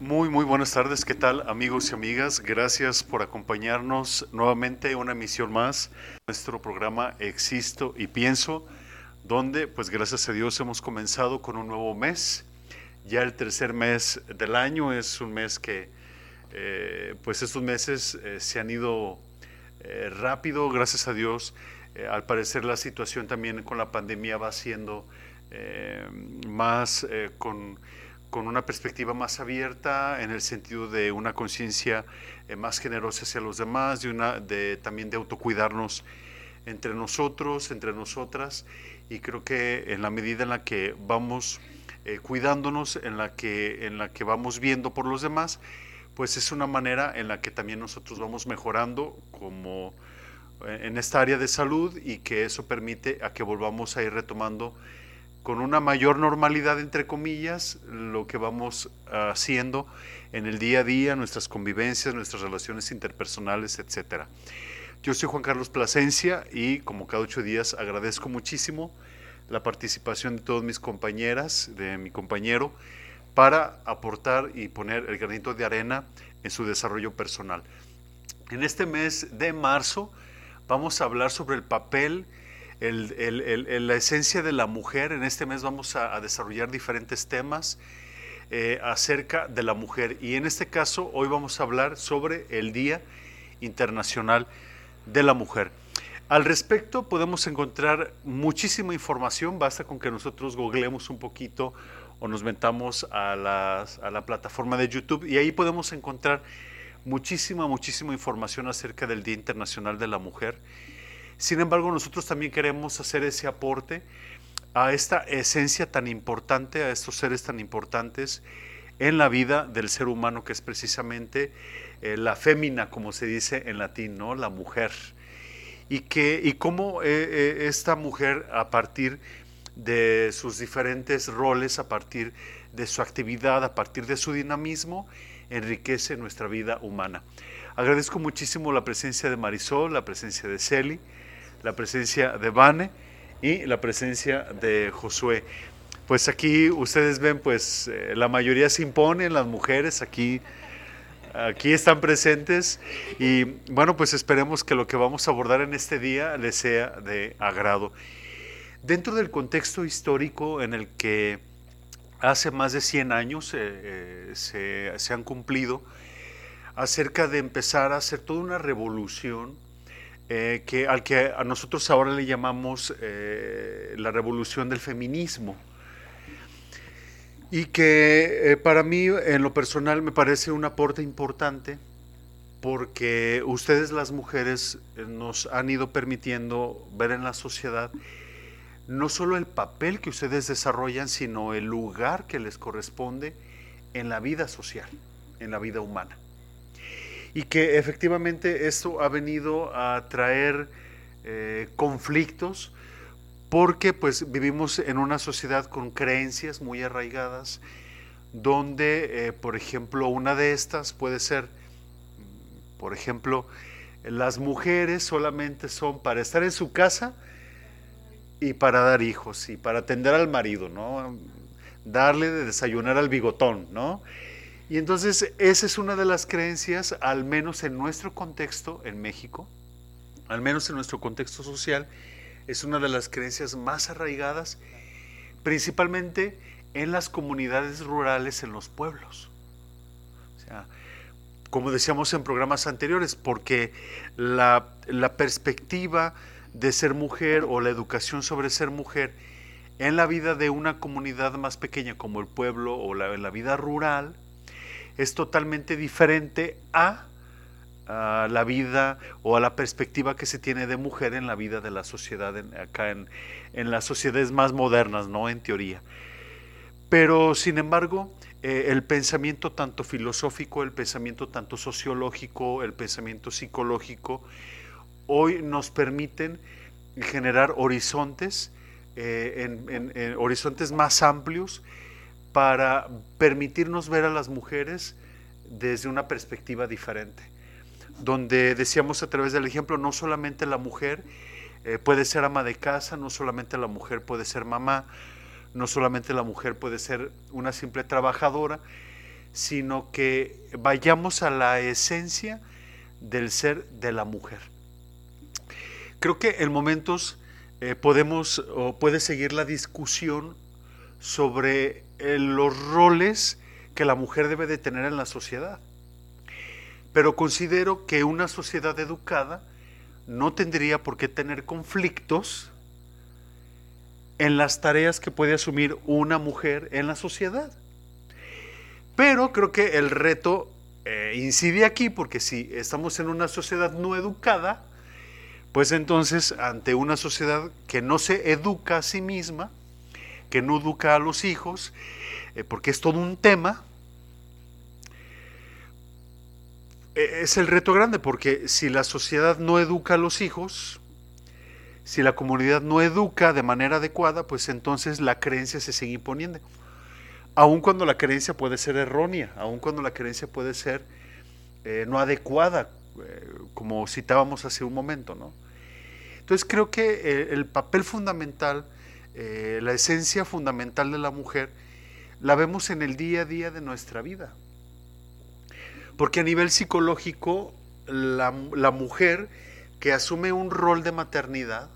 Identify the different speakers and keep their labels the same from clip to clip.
Speaker 1: Muy, muy buenas tardes. ¿Qué tal, amigos y amigas? Gracias por acompañarnos nuevamente en una emisión más. Nuestro programa Existo y Pienso, donde, pues gracias a Dios, hemos comenzado con un nuevo mes. Ya el tercer mes del año es un mes que, eh, pues estos meses eh, se han ido eh, rápido, gracias a Dios. al parecer la situación también con la pandemia va siendo más con con una perspectiva más abierta en el sentido de una conciencia eh, más generosa hacia los demás, de una, de, también de autocuidarnos entre nosotros, entre nosotras, y creo que en la medida en la que vamos eh, cuidándonos, en la, que, en la que vamos viendo por los demás, pues es una manera en la que también nosotros vamos mejorando como eh, en esta área de salud y que eso permite a que volvamos a ir retomando con una mayor normalidad, entre comillas, lo que vamos haciendo en el día a día, nuestras convivencias, nuestras relaciones interpersonales, etc. Yo soy Juan Carlos Plasencia y como cada ocho días agradezco muchísimo la participación de todas mis compañeras, de mi compañero, para aportar y poner el granito de arena en su desarrollo personal. En este mes de marzo vamos a hablar sobre el papel el, la esencia de la mujer. En este mes vamos a, desarrollar diferentes temas eh, acerca de la mujer. Y en este caso, hoy vamos a hablar sobre el Día Internacional de la Mujer. Al respecto podemos encontrar muchísima información, basta con que nosotros googleemos un poquito o nos metamos a, a la plataforma de YouTube y ahí podemos encontrar muchísima, muchísima información acerca del Día Internacional de la Mujer sin embargo, nosotros también queremos hacer ese aporte a esta esencia tan importante, a estos seres tan importantes en la vida del ser humano, que es precisamente eh, la fémina, como se dice en latín, ¿no? la mujer. Y, que, y cómo eh, eh, esta mujer, a partir de sus diferentes roles, a partir de su actividad, a partir de su dinamismo, enriquece nuestra vida humana. Agradezco muchísimo la presencia de Marisol, la presencia de Celi, la presencia de Vane y la presencia de Josué. Pues aquí ustedes ven, pues eh, la mayoría se imponen, las mujeres aquí, aquí están presentes y bueno, pues esperemos que lo que vamos a abordar en este día les sea de agrado. Dentro del contexto histórico en el que hace más de 100 años eh, eh, se han cumplido, acerca de empezar a hacer toda una revolución eh, que, al que a nosotros ahora le llamamos eh, la revolución del feminismo. Y que eh, para mí, en lo personal, me parece un aporte importante porque ustedes las mujeres nos han ido permitiendo ver en la sociedad no solo el papel que ustedes desarrollan, sino el lugar que les corresponde en la vida social, en la vida humana y que efectivamente esto ha venido a traer eh, conflictos porque pues vivimos en una sociedad con creencias muy arraigadas donde eh, por ejemplo una de estas puede ser por ejemplo las mujeres solamente son para estar en su casa y para dar hijos y para atender al marido, ¿no? Darle de desayunar al bigotón, ¿no? Y entonces esa es una de las creencias, al menos en nuestro contexto, en México, al menos en nuestro contexto social, es una de las creencias más arraigadas, principalmente en las comunidades rurales, en los pueblos. O sea, como decíamos en programas anteriores, porque la, perspectiva de ser mujer o la educación sobre ser mujer en la vida de una comunidad más pequeña como el pueblo o la, en la vida rural, es totalmente diferente a, la vida o a la perspectiva que se tiene de mujer en la vida de la sociedad, acá en, las sociedades más modernas, ¿no? En teoría. Pero, sin embargo, eh, el pensamiento tanto filosófico, el pensamiento tanto sociológico, el pensamiento psicológico, hoy nos permiten generar horizontes, eh, en, horizontes más amplios para permitirnos ver a las mujeres desde una perspectiva diferente, donde decíamos a través del ejemplo, no solamente la mujer eh, puede ser ama de casa, no solamente la mujer puede ser mamá, no solamente la mujer puede ser una simple trabajadora, sino que vayamos a la esencia del ser de la mujer. Creo que en momentos eh, podemos o puede seguir la discusión sobre los roles que la mujer debe de tener en la sociedad. Pero considero que una sociedad educada no tendría por qué tener conflictos en las tareas que puede asumir una mujer en la sociedad. Pero creo que el reto eh, incide aquí porque si estamos en una sociedad no educada, pues entonces ante una sociedad que no se educa a sí misma, que no educa a los hijos, eh, porque es todo un tema, e, es el reto grande, porque si la sociedad no educa a los hijos, si la comunidad no educa de manera adecuada, pues entonces la creencia se sigue imponiendo. Aun cuando la creencia puede ser errónea, aun cuando la creencia puede ser eh, no adecuada, eh, como citábamos hace un momento, ¿no? Entonces creo que eh, el papel fundamental, la esencia fundamental de la mujer, la vemos en el día a día de nuestra vida. Porque a nivel psicológico, la, la mujer que asume un rol de maternidad,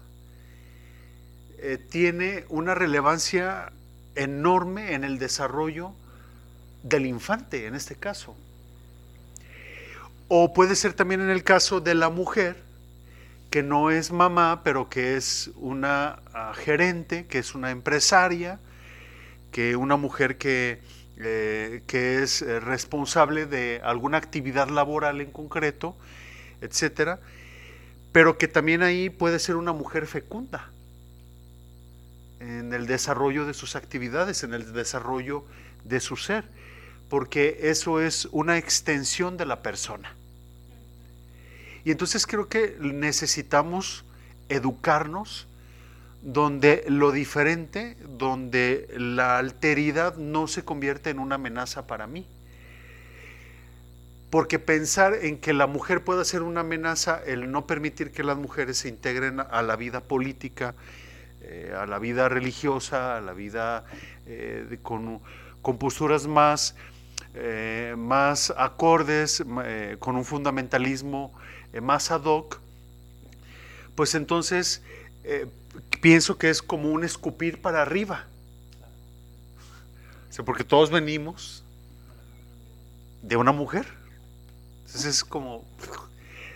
Speaker 1: eh, tiene una relevancia enorme en el desarrollo del infante, en este caso. O puede ser también en el caso de la mujer, que no es mamá, pero que es una ah, gerente, que es una empresaria, que una mujer que, eh, que es eh, responsable de alguna actividad laboral en concreto, etcétera, pero que también ahí puede ser una mujer fecunda en el desarrollo de sus actividades, en el desarrollo de su ser, porque eso es una extensión de la persona. Y entonces creo que necesitamos educarnos donde lo diferente, donde la alteridad no se convierte en una amenaza para mí. Porque pensar en que la mujer pueda ser una amenaza, el no permitir que las mujeres se integren a la vida política, eh, a la vida religiosa, a la vida eh, con, posturas más, eh, más acordes, con un fundamentalismo más ad hoc, pues entonces pienso que es como un escupir para arriba. porque todos venimos de una mujer. Entonces es como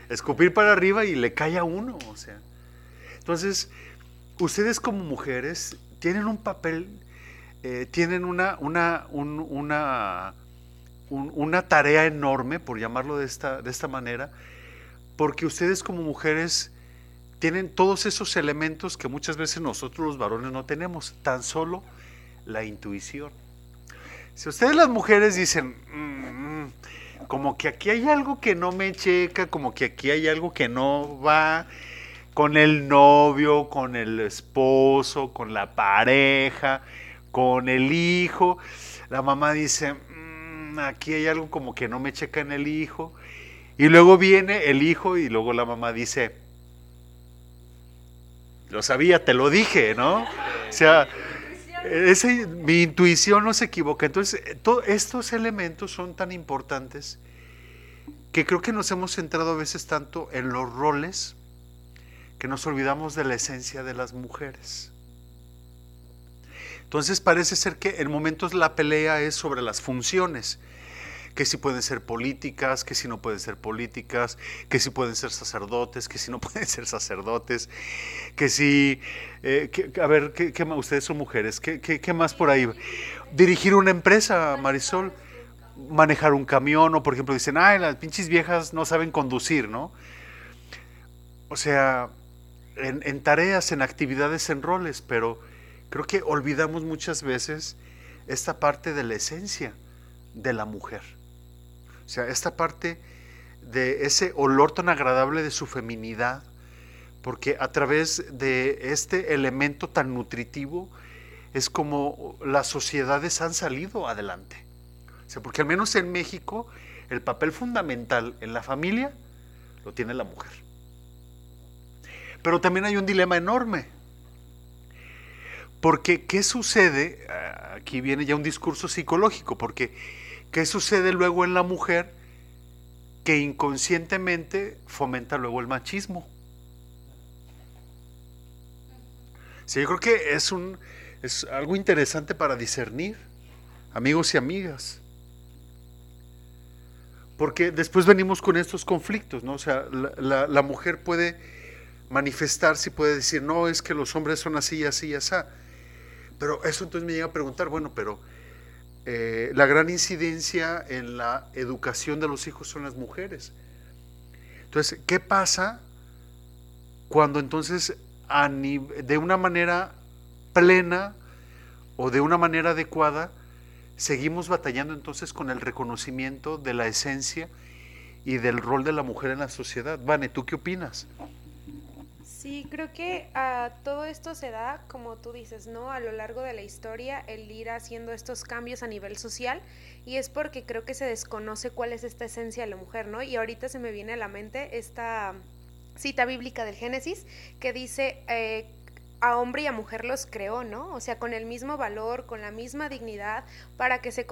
Speaker 1: escupir para arriba y le cae a uno. O sea. Entonces, ustedes como mujeres tienen un papel, eh, tienen una, una, una, una tarea enorme, por llamarlo de esta, de esta manera, porque ustedes como mujeres tienen todos esos elementos que muchas veces nosotros los varones no tenemos, tan solo la intuición. Si ustedes las mujeres dicen, mm, mm, como que aquí hay algo que no me checa, como que aquí hay algo que no va, con el novio, con el esposo, con la pareja, con el hijo. La mamá dice, mm, aquí hay algo como que no me checa en el hijo. Y luego viene el hijo y luego la mamá dice, lo sabía, te lo dije, ¿no? O sea, mi intuición no se equivoca. Entonces, todos estos elementos son tan importantes que creo que nos hemos centrado a veces tanto en los roles que nos olvidamos de la esencia de las mujeres. Entonces parece ser que en momentos la pelea es sobre las funciones, que si pueden ser políticas, que si no pueden ser políticas, que si pueden ser sacerdotes, que si no pueden ser sacerdotes, que si, eh, a ver, ¿qué, ustedes son mujeres, ¿qué, ¿qué, más por ahí? Dirigir una empresa, Marisol, manejar un camión, o por ejemplo dicen, ay, las pinches viejas no saben conducir, ¿no? O sea, en, tareas, en actividades, en roles, pero creo que olvidamos muchas veces esta parte de la esencia de la mujer. O sea, esta parte de ese olor tan agradable de su feminidad, porque a través de este elemento tan nutritivo es como las sociedades han salido adelante. O sea, porque al menos en México el papel fundamental en la familia lo tiene la mujer. Pero también hay un dilema enorme. Porque, ¿qué sucede? Ah, aquí viene ya un discurso psicológico, porque ¿Qué sucede luego en la mujer? Que inconscientemente fomenta luego el machismo. Sí, yo creo que es, un, es algo interesante para discernir, amigos y amigas. Porque después venimos con estos conflictos, ¿no? O sea, la, mujer puede manifestarse y puede decir, no, es que los hombres son así, así, así. Pero eso entonces me llega a preguntar, bueno, pero eh, la gran incidencia en la educación de los hijos son las mujeres. Entonces, ¿qué pasa cuando entonces de una manera plena o de una manera adecuada seguimos batallando entonces con el reconocimiento de la esencia y del rol de la mujer en la sociedad? Vane, ¿tú qué opinas?
Speaker 2: Sí, creo que ah, todo esto se da, como tú dices, ¿no? A lo largo de la historia, el ir haciendo estos cambios a nivel social, y es porque creo que se desconoce cuál es esta esencia de la mujer, ¿no? Y ahorita se me viene a la mente esta cita bíblica del Génesis que dice, eh, a hombre y a mujer los creó, ¿no? O sea, con el mismo valor, con la misma dignidad, para que se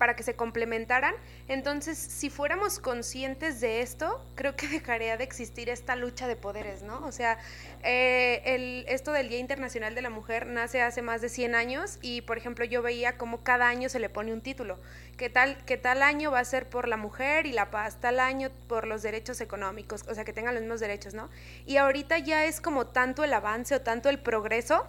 Speaker 2: para que se complementaran. Entonces, si fuéramos conscientes de esto, creo que dejaría de existir esta lucha de poderes, ¿no? O sea, eh, el, esto del Día Internacional de la Mujer nace hace más de 100 años y, por ejemplo, yo veía cómo cada año se le pone un título. ¿Qué tal, qué tal año va a ser por la mujer y la paz? Tal año por los derechos económicos, o sea, que tengan los mismos derechos, ¿no? Y ahorita ya es como tanto el avance o tanto el progreso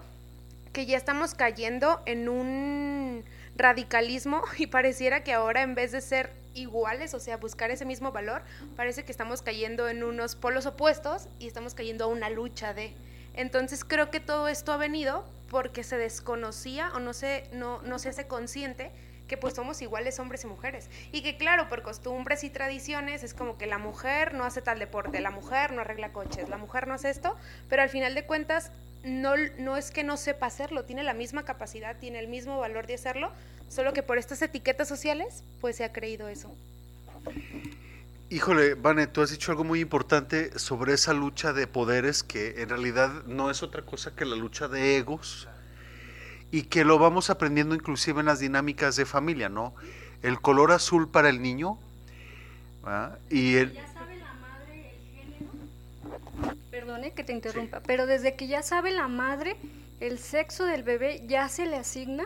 Speaker 2: que ya estamos cayendo en un radicalismo y pareciera que ahora en vez de ser iguales, o sea, buscar ese mismo valor, parece que estamos cayendo en unos polos opuestos y estamos cayendo a una lucha de... Entonces creo que todo esto ha venido porque se desconocía o no se, no, no se hace consciente que pues somos iguales hombres y mujeres. Y que claro, por costumbres y tradiciones es como que la mujer no hace tal deporte, la mujer no arregla coches, la mujer no hace esto, pero al final de cuentas no, no es que no sepa hacerlo, tiene la misma capacidad, tiene el mismo valor de hacerlo, solo que por estas etiquetas sociales, pues se ha creído eso.
Speaker 1: Híjole, Vane, tú has dicho algo muy importante sobre esa lucha de poderes que en realidad no es otra cosa que la lucha de egos y que lo vamos aprendiendo inclusive en las dinámicas de familia, ¿no? El color azul para el niño y el
Speaker 3: perdone que te interrumpa, pero desde que ya sabe la madre el sexo del bebé, ya se le asigna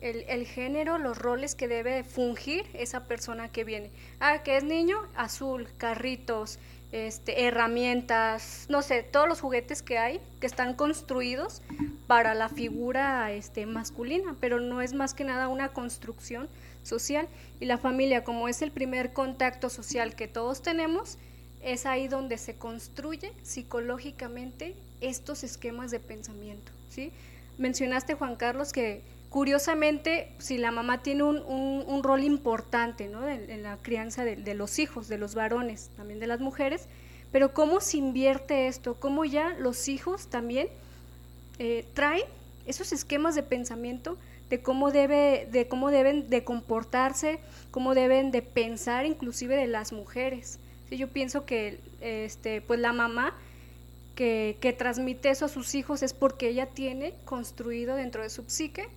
Speaker 3: el, el, género, los roles que debe fungir esa persona que viene. Ah, que es niño, azul, carritos, este, herramientas, no sé, todos los juguetes que hay que están construidos para la figura este, masculina, pero no es más que nada una construcción social. Y la familia, como es el primer contacto social que todos tenemos, es ahí donde se construye psicológicamente estos esquemas de pensamiento. ¿sí? Mencionaste, Juan Carlos, que curiosamente, si la mamá tiene un, rol importante ¿no? en, la crianza de, los hijos, de los varones, también de las mujeres, pero cómo se invierte esto, cómo ya los hijos también eh, traen esos esquemas de pensamiento de cómo, debe, de cómo deben de comportarse, cómo deben de pensar inclusive de las mujeres yo pienso que este, pues la mamá que, transmite eso a sus hijos es porque ella tiene construido dentro de su psique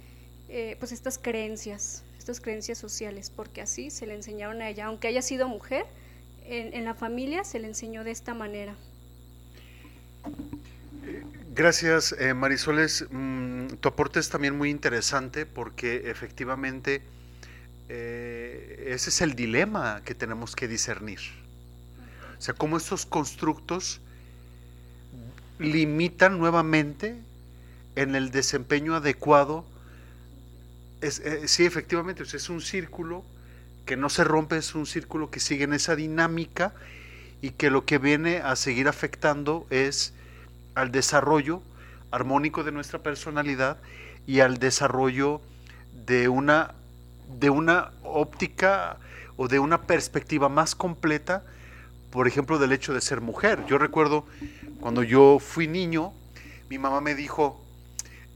Speaker 3: eh, pues estas creencias, estas creencias sociales, porque así se le enseñaron a ella, aunque haya sido mujer, en, la familia se le enseñó de esta manera.
Speaker 1: Gracias, eh, Marisoles. Mm, tu aporte es también muy interesante porque efectivamente eh, ese es el dilema que tenemos que discernir. O sea, cómo estos constructos limitan nuevamente en el desempeño adecuado. Eh, sí, efectivamente, es un círculo que no se rompe, es un círculo que sigue en esa dinámica y que lo que viene a seguir afectando es al desarrollo armónico de nuestra personalidad y al desarrollo de una, de una óptica o de una perspectiva más completa por ejemplo, del hecho de ser mujer. Yo recuerdo cuando yo fui niño, mi mamá me dijo,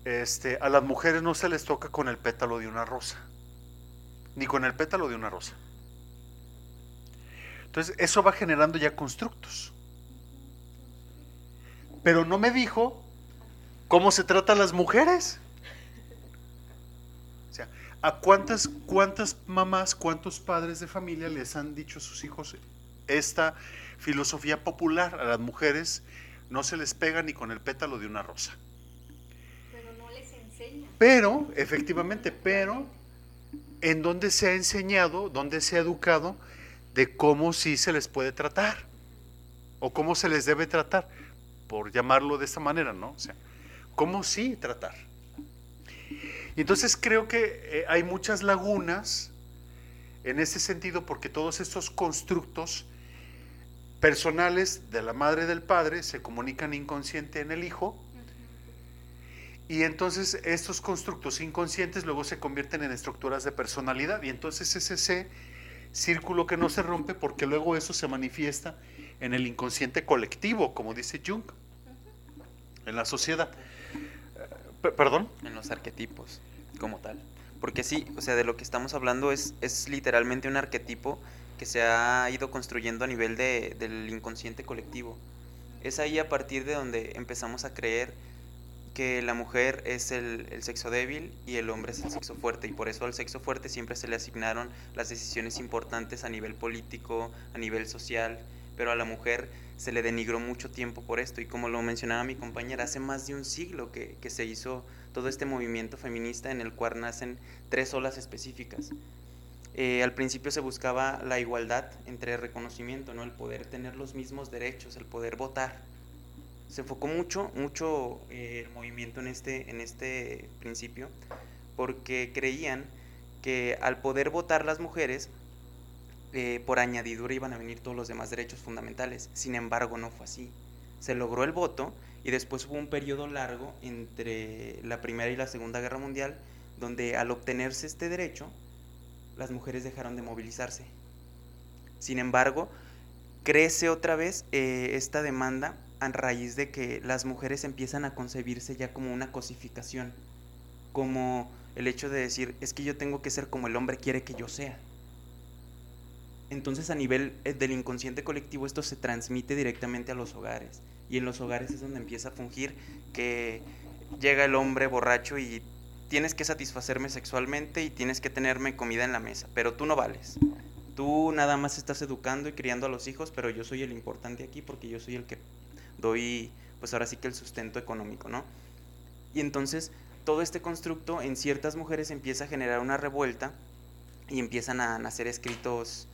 Speaker 1: este, a las mujeres no se les toca con el pétalo de una rosa, ni con el pétalo de una rosa. Entonces, eso va generando ya constructos. Pero no me dijo cómo se trata a las mujeres. O sea, ¿A cuántas, cuántas mamás, cuántos padres de familia les han dicho a sus hijos esta filosofía popular? A las mujeres no se les pega ni con el pétalo de una rosa.
Speaker 3: Pero no les enseña.
Speaker 1: Pero, efectivamente, pero, ¿en dónde se ha enseñado, dónde se ha educado de cómo sí se les puede tratar? ¿O cómo se les debe tratar? Por llamarlo de esta manera, ¿no? O sea, ¿cómo sí tratar? Y entonces creo que eh, hay muchas lagunas en ese sentido porque todos estos constructos personales de la madre y del padre se comunican inconsciente en el hijo y entonces estos constructos inconscientes luego se convierten en estructuras de personalidad y entonces es ese círculo que no se rompe porque luego eso se manifiesta en el inconsciente colectivo, como dice Jung, en la sociedad. ¿Perdón?
Speaker 4: En los arquetipos, como tal. Porque sí, o sea, de lo que estamos hablando es, es literalmente un arquetipo que se ha ido construyendo a nivel de, del inconsciente colectivo. Es ahí a partir de donde empezamos a creer que la mujer es el, el, sexo débil y el hombre es el sexo fuerte. Y por eso al sexo fuerte siempre se le asignaron las decisiones importantes a nivel político, a nivel social. Pero a la mujer se le denigró mucho tiempo por esto y como lo mencionaba mi compañera, hace más de un siglo que, que se hizo todo este movimiento feminista en el cual nacen tres olas específicas. Eh, al principio se buscaba la igualdad entre reconocimiento, ¿no? el poder tener los mismos derechos, el poder votar. Se enfocó mucho, mucho eh, el movimiento en este, en este principio, porque creían que al poder votar las mujeres, eh, por añadidura iban a venir todos los demás derechos fundamentales. Sin embargo, no fue así. Se logró el voto y después hubo un periodo largo entre la Primera y la Segunda Guerra Mundial donde al obtenerse este derecho, las mujeres dejaron de movilizarse. Sin embargo, crece otra vez eh, esta demanda a raíz de que las mujeres empiezan a concebirse ya como una cosificación, como el hecho de decir, es que yo tengo que ser como el hombre quiere que yo sea. Entonces a nivel eh, del inconsciente colectivo esto se transmite directamente a los hogares. Y en los hogares es donde empieza a fungir que llega el hombre borracho y tienes que satisfacerme sexualmente y tienes que tenerme comida en la mesa, pero tú no vales. Tú nada más estás educando y criando a los hijos, pero yo soy el importante aquí porque yo soy el que doy, pues ahora sí que el sustento económico, ¿no? Y entonces todo este constructo en ciertas mujeres empieza a generar una revuelta y empiezan a nacer escritos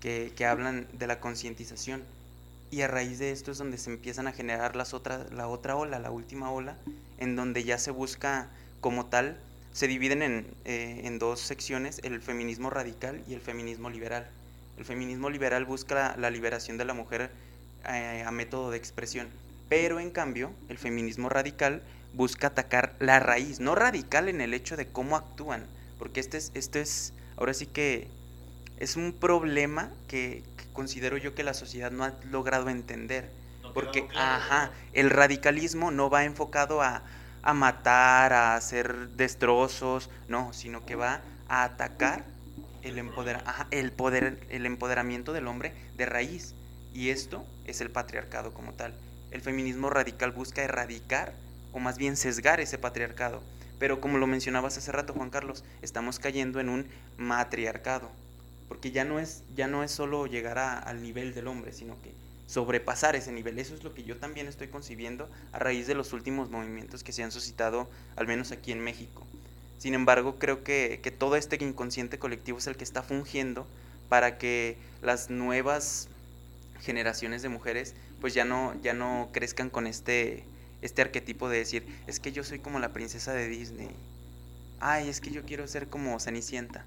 Speaker 4: que, hablan de la concientización. Y a raíz de esto es donde se empiezan a generar las otras, la otra ola, la última ola, en donde ya se busca como tal, se dividen en, eh, en dos secciones, el feminismo radical y el feminismo liberal. El feminismo liberal busca la, liberación de la mujer eh, a método de expresión, pero en cambio el feminismo radical busca atacar la raíz, no radical en el hecho de cómo actúan, porque este es, esto es, ahora sí que es un problema que, considero yo que la sociedad no ha logrado entender. porque, ajá, el radicalismo no va enfocado a, matar, a hacer destrozos, no, sino que va a atacar el, el, poder, el empoderamiento del hombre de raíz. Y esto es el patriarcado como tal. El feminismo radical busca erradicar o más bien sesgar ese patriarcado. Pero como lo mencionabas hace rato, Juan Carlos, estamos cayendo en un matriarcado porque ya no es, ya no es solo llegar al nivel del hombre, sino que sobrepasar ese nivel. Eso es lo que yo también estoy concibiendo a raíz de los últimos movimientos que se han suscitado, al menos aquí en México. Sin embargo, creo que, que todo este inconsciente colectivo es el que está fungiendo para que las nuevas generaciones de mujeres pues ya no, ya no crezcan con este, este arquetipo de decir, es que yo soy como la princesa de Disney. Ay, es que yo quiero ser como Cenicienta.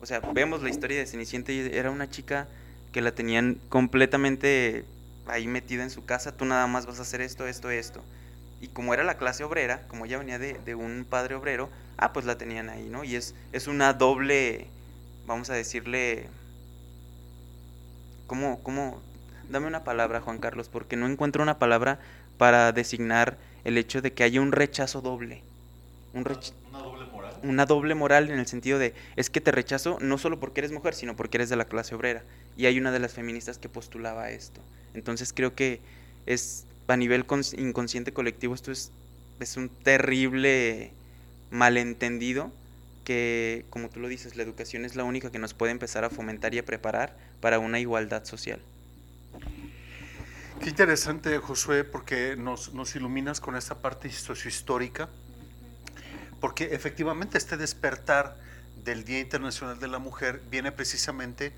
Speaker 4: O sea, vemos la historia de Cenicienta y era una chica que la tenían completamente ahí metida en su casa, tú nada más vas a hacer esto, esto, esto. Y como era la clase obrera, como ella venía de, un padre obrero, ah, pues la tenían ahí, ¿no? Y es, es una doble, vamos a decirle, ¿cómo, cómo? Dame una palabra, Juan Carlos, porque no encuentro una palabra para designar el hecho de que haya un rechazo doble. Un rechazo una doble moral en el sentido de, es que te rechazo no solo porque eres mujer, sino porque eres de la clase obrera. Y hay una de las feministas que postulaba esto. Entonces creo que es, a nivel inconsciente colectivo, esto es, es un terrible malentendido que, como tú lo dices, la educación es la única que nos puede empezar a fomentar y a preparar para una igualdad social.
Speaker 1: Qué interesante, Josué, porque nos, nos iluminas con esta parte sociohistórica, porque efectivamente este despertar del Día Internacional de la Mujer viene precisamente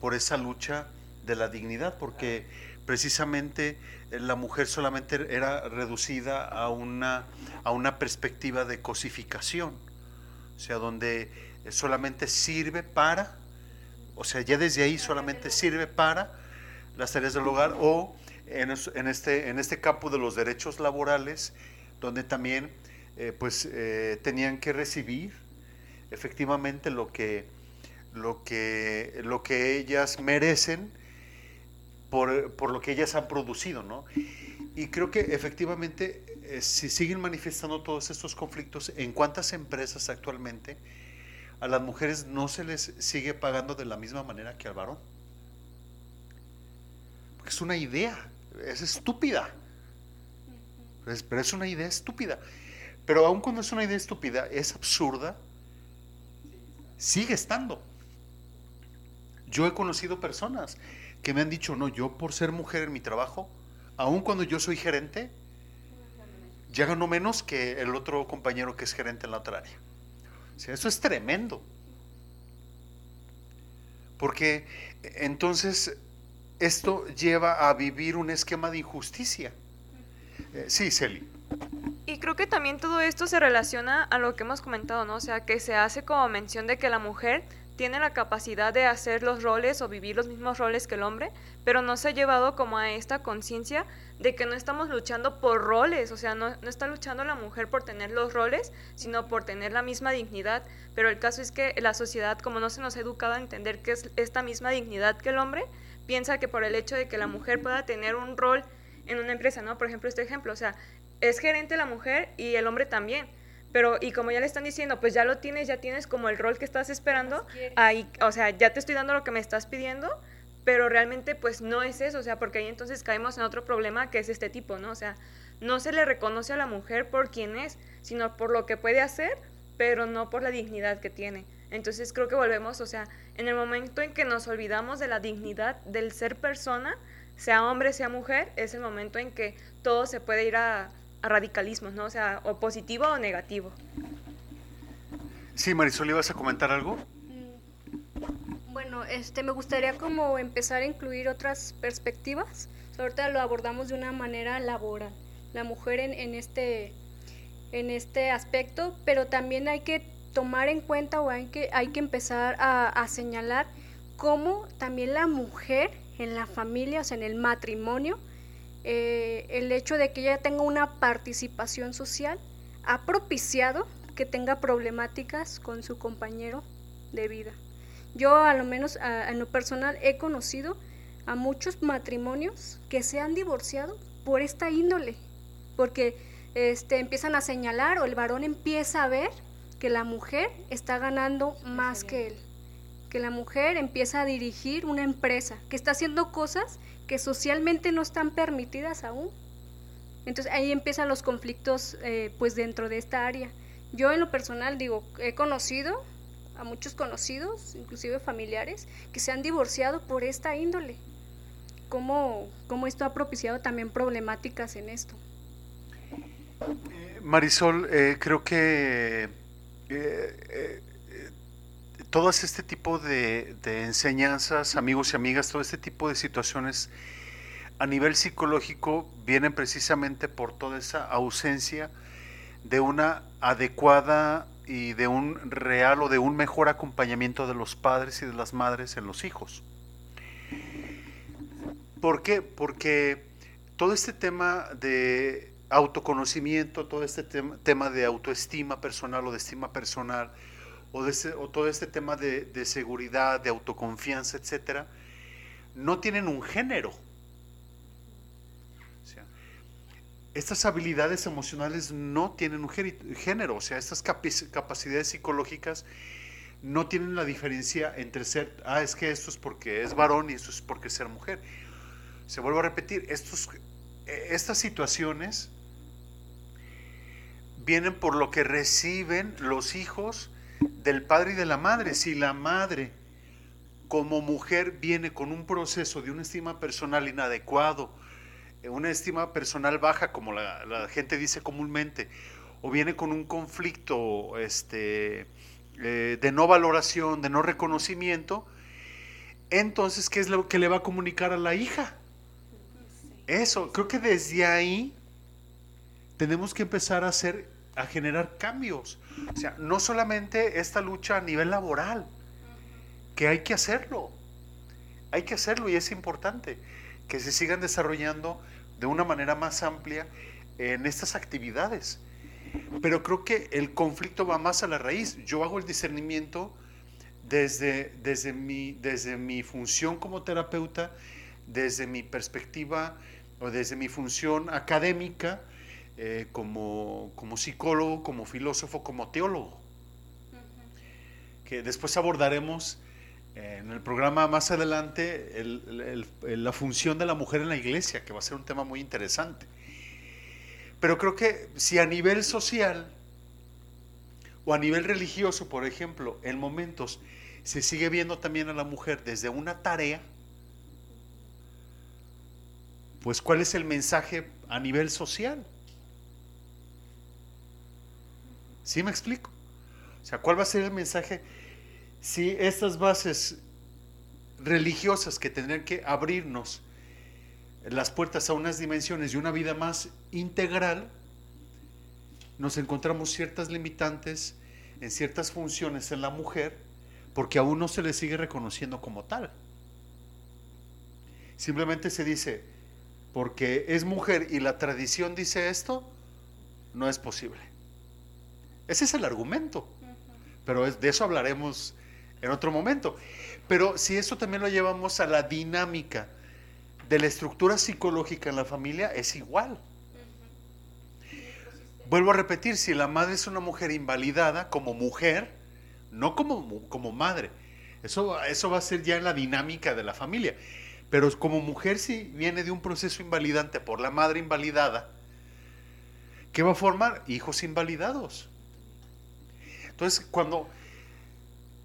Speaker 1: por esa lucha de la dignidad, porque precisamente la mujer solamente era reducida a una, a una perspectiva de cosificación, o sea, donde solamente sirve para, o sea, ya desde ahí solamente sirve para las tareas del hogar o en, este, en este campo de los derechos laborales, donde también eh, pues eh, tenían que recibir efectivamente lo que, lo que, lo que ellas merecen por, por, lo que ellas han producido, ¿no? Y creo que efectivamente, eh, si siguen manifestando todos estos conflictos, ¿en cuántas empresas actualmente a las mujeres no se les sigue pagando de la misma manera que al varón? Porque es una idea, es estúpida. pero es una idea estúpida. Pero aun cuando es una idea estúpida, es absurda, sigue estando. Yo he conocido personas que me han dicho, no, yo por ser mujer en mi trabajo, aun cuando yo soy gerente, ya gano menos que el otro compañero que es gerente en la otra área. O sea, eso es tremendo. Porque entonces esto lleva a vivir un esquema de injusticia. Eh, sí, Celi.
Speaker 5: Y creo que también todo esto se relaciona a lo que hemos comentado, ¿no? O sea, que se hace como mención de que la mujer tiene la capacidad de hacer los roles o vivir los mismos roles que el hombre, pero no se ha llevado como a esta conciencia de que no estamos luchando por roles, o sea, no, no, está luchando la mujer por tener los roles, sino por tener la misma dignidad. Pero el caso es que la sociedad, como no se nos ha educado a entender que es esta misma dignidad que el hombre, piensa que por el hecho de que la mujer pueda tener un rol en una empresa, ¿no? Por ejemplo, este ejemplo, o sea, es gerente la mujer y el hombre también pero, y como ya le están diciendo, pues ya lo tienes, ya tienes como el rol que estás esperando, ahí, o sea, ya te estoy dando lo que me estás pidiendo, pero realmente pues no es eso, o sea, porque ahí entonces caemos en otro problema que es este tipo, ¿no? O sea, no se le reconoce a la mujer por quién es, sino por lo que puede hacer, pero no por la dignidad que tiene. Entonces creo que volvemos, o sea, en el momento en que nos olvidamos de la dignidad del ser persona, sea hombre, sea mujer, es el momento en que todo se puede ir a, a radicalismos, ¿no? O sea, o positivo o negativo.
Speaker 1: Sí, Marisol, ¿ibas a comentar algo?
Speaker 3: Mm, bueno, este, me gustaría como empezar a incluir otras perspectivas. Ahorita lo abordamos de una manera laboral, la mujer en, en, este, en este aspecto, pero también hay que tomar en cuenta o hay que, hay que empezar a, a señalar cómo también la mujer en la familia, o sea, en el matrimonio, eh, el hecho de que ella tenga una participación social ha propiciado que tenga problemáticas con su compañero de vida. Yo a lo menos en lo personal he conocido a muchos matrimonios que se han divorciado por esta índole, porque este, empiezan a señalar o el varón empieza a ver que la mujer está ganando más que él, que la mujer empieza a dirigir una empresa, que está haciendo cosas que socialmente no están permitidas aún. Entonces ahí empiezan los conflictos eh, pues dentro de esta área. Yo en lo personal digo, he conocido a muchos conocidos, inclusive familiares, que se han divorciado por esta índole. ¿Cómo, cómo esto ha propiciado también problemáticas en esto?
Speaker 1: Marisol, eh, creo que todo este tipo de, enseñanzas, amigos y amigas, todo este tipo de situaciones a nivel psicológico vienen precisamente por toda esa ausencia de una adecuada y de un real o de un mejor acompañamiento de los padres y de las madres en los hijos. ¿Por qué? Porque todo este tema de autoconocimiento, todo este tema de autoestima personal o de estima personal, o, todo este tema de, seguridad, de autoconfianza, etcétera, no tienen un género. estas habilidades emocionales no tienen un género, o sea, estas capacidades psicológicas no tienen la diferencia entre ser, ah, es que esto es porque es varón y esto es porque es ser mujer. Se vuelvo a repetir, estos, e, estas situaciones vienen por lo que reciben los hijos del padre y de la madre. Si la madre como mujer viene con un proceso de una estima personal inadecuado, eh, una estima personal baja, como la, gente dice comúnmente, o viene con un conflicto este, eh, de no valoración, de no reconocimiento, entonces, ¿qué es lo que le va a comunicar a la hija? Eso, creo que desde ahí tenemos que empezar a hacer, a generar cambios. O sea, no solamente esta lucha a nivel laboral, que hay que hacerlo. Hay que hacerlo y es importante que se sigan desarrollando de una manera más amplia en estas actividades. Pero creo que el conflicto va más a la raíz. Yo hago el discernimiento desde, desde, mi, desde mi función como terapeuta, desde mi perspectiva o desde mi función académica, eh, como, como psicólogo, como filósofo, como teólogo. Que después abordaremos en el programa más adelante la función de la mujer en la iglesia, que va a ser un tema muy interesante. Pero creo que si a nivel social o a nivel religioso, por ejemplo, en momentos se sigue viendo también a la mujer desde una tarea, pues ¿cuál es el mensaje a nivel social? ¿Sí me explico? O sea, ¿cuál va a ser el mensaje? si estas bases religiosas que tendrían que abrirnos las puertas a unas dimensiones y una vida más integral, nos encontramos ciertas limitantes en ciertas funciones en la mujer porque aún no se le sigue reconociendo como tal. Simplemente se dice, porque es mujer y la tradición dice esto, no es posible. Ese es el argumento, pero de eso hablaremos en otro momento. Pero si eso también lo llevamos a la dinámica de la estructura psicológica en la familia, es igual. Vuelvo a repetir, si la madre es una mujer invalidada como mujer, no como, como madre, eso, eso va a ser ya en la dinámica de la familia. Pero como mujer si viene de un proceso invalidante por la madre invalidada, ¿qué va a formar? Hijos invalidados. Entonces, cuando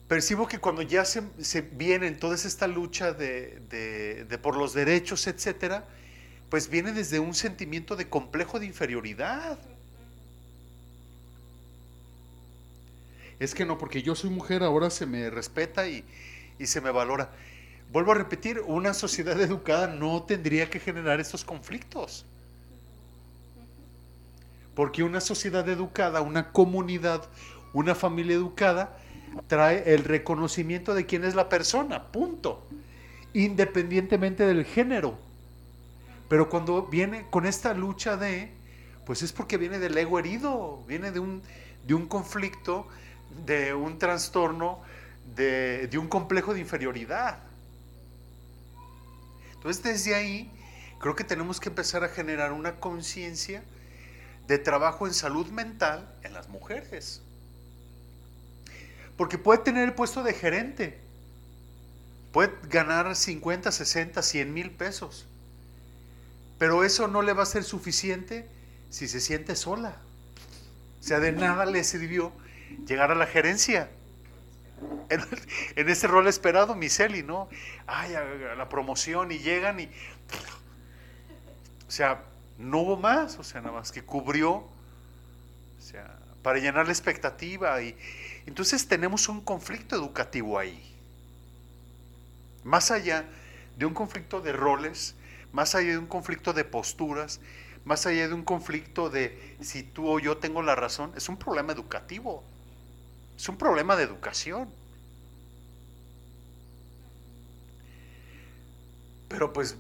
Speaker 1: percibo que cuando ya se, se viene en toda esta lucha de, por los derechos, etcétera, pues viene desde un sentimiento de complejo de inferioridad. Es que no, porque yo soy mujer, ahora se me respeta y se me valora. Vuelvo a repetir, una sociedad educada no tendría que generar estos conflictos. Porque una sociedad educada, una comunidad, una familia educada, trae el reconocimiento de quién es la persona, punto, independientemente del género. Pero cuando viene con esta lucha de, pues es porque viene del ego herido, viene de un, de un conflicto, de un trastorno, de, de un complejo de inferioridad. Entonces desde ahí creo que tenemos que empezar a generar una conciencia de trabajo en salud mental en las mujeres. Porque puede tener el puesto de gerente. Puede ganar 50, 60, 100 mil pesos. Pero eso no le va a ser suficiente si se siente sola. O sea, de nada le sirvió llegar a la gerencia. En, ese rol esperado, Miseli, ¿no? Ay, a, la promoción y llegan y... O sea, no hubo más, o sea, nada más que cubrió, o sea, para llenar la expectativa y, entonces tenemos un conflicto educativo ahí. Más allá de un conflicto de roles, más allá de un conflicto de posturas, más allá de un conflicto de si tú o yo tengo la razón, es un problema educativo. Es un problema de educación. Pero pues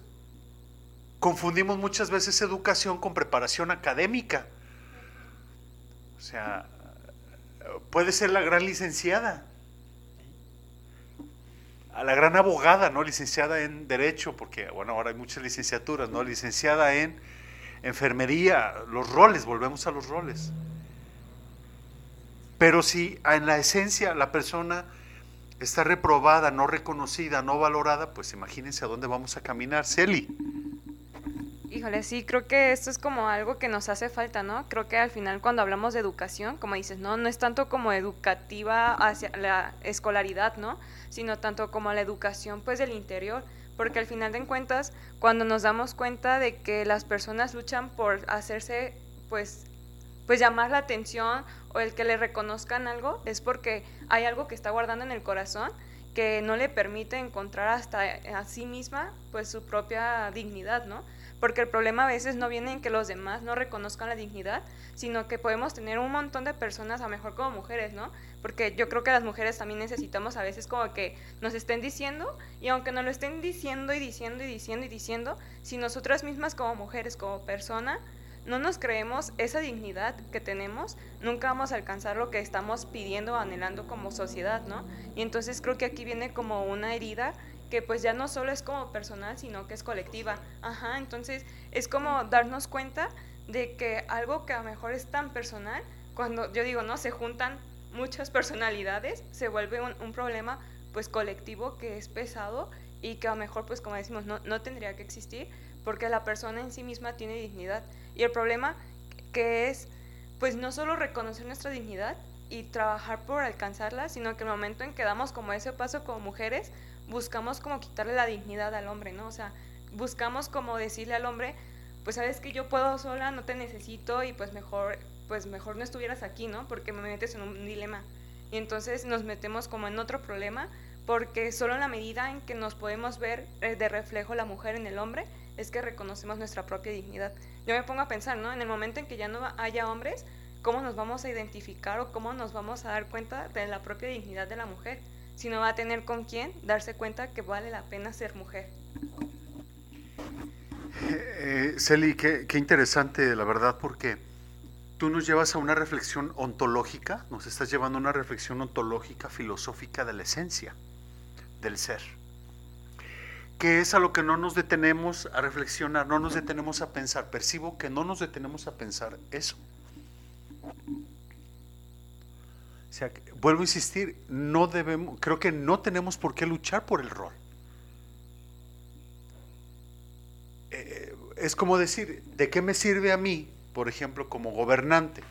Speaker 1: confundimos muchas veces educación con preparación académica. O sea, puede ser la gran licenciada, a la gran abogada, ¿no? Licenciada en Derecho, porque, bueno, ahora hay muchas licenciaturas, ¿no? Licenciada en Enfermería, los roles, volvemos a los roles. Pero si en la esencia la persona está reprobada, no reconocida, no valorada, pues imagínense a dónde vamos a caminar. Celi.
Speaker 5: Híjole, sí, creo que esto es como algo que nos hace falta, ¿no? Creo que al final cuando hablamos de educación, como dices, no, no es tanto como educativa hacia la escolaridad, ¿no? Sino tanto como la educación pues del interior, porque al final de cuentas, cuando nos damos cuenta de que las personas luchan por hacerse pues pues llamar la atención o el que le reconozcan algo, es porque hay algo que está guardando en el corazón que no le permite encontrar hasta a sí misma pues su propia dignidad, ¿no? Porque el problema a veces no viene en que los demás no reconozcan la dignidad, sino que podemos tener un montón de personas, a mejor como mujeres, ¿no? Porque yo creo que las mujeres también necesitamos a veces como que nos estén diciendo, y aunque nos lo estén diciendo y diciendo y diciendo y diciendo, si nosotras mismas como mujeres, como persona, no nos creemos esa dignidad que tenemos, nunca vamos a alcanzar lo que estamos pidiendo o anhelando como sociedad, ¿no? Y entonces creo que aquí viene como una herida que pues ya no solo es como personal, sino que es colectiva. Ajá, entonces es como darnos cuenta de que algo que a lo mejor es tan personal, cuando yo digo, ¿no? Se juntan muchas personalidades, se vuelve un, problema pues colectivo que es pesado y que a lo mejor pues como decimos, no, no tendría que existir porque la persona en sí misma tiene dignidad. Y el problema que es, pues no solo reconocer nuestra dignidad y trabajar por alcanzarla, sino que el momento en que damos como ese paso como mujeres, buscamos como quitarle la dignidad al hombre, ¿no? O sea, buscamos como decirle al hombre, pues sabes que yo puedo sola, no te necesito y pues mejor, pues mejor no estuvieras aquí, ¿no? Porque me metes en un dilema. Y entonces nos metemos como en otro problema, porque solo en la medida en que nos podemos ver eh, de reflejo la mujer en el hombre, es que reconocemos nuestra propia dignidad. Yo me pongo a pensar, ¿no? En el momento en que ya no haya hombres, ¿cómo nos vamos a identificar o cómo nos vamos a dar cuenta de la propia dignidad de la mujer? Si no va a tener con quién darse cuenta que vale la pena ser mujer.
Speaker 1: Eh, Celi, qué, interesante, la verdad, porque tú nos llevas a una reflexión ontológica, nos estás llevando a una reflexión ontológica, filosófica de la esencia del ser que es a lo que no nos detenemos a reflexionar, no nos detenemos a pensar. Percibo que no nos detenemos a pensar eso. O sea, vuelvo a insistir, no debemos, creo que no tenemos por qué luchar por el rol. Eh, es como decir, ¿de qué me sirve a mí, por ejemplo, como gobernante?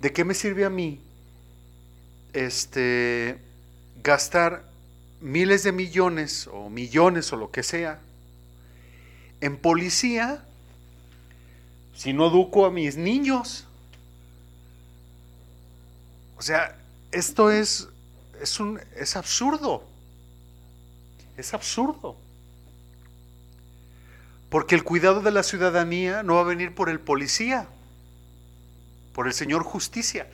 Speaker 1: ¿De qué me sirve a mí este, gastar miles de millones o millones o lo que sea en policía si no educo a mis niños? O sea, esto es, es, un, es absurdo. Es absurdo. Porque el cuidado de la ciudadanía no va a venir por el policía, por el señor justicia,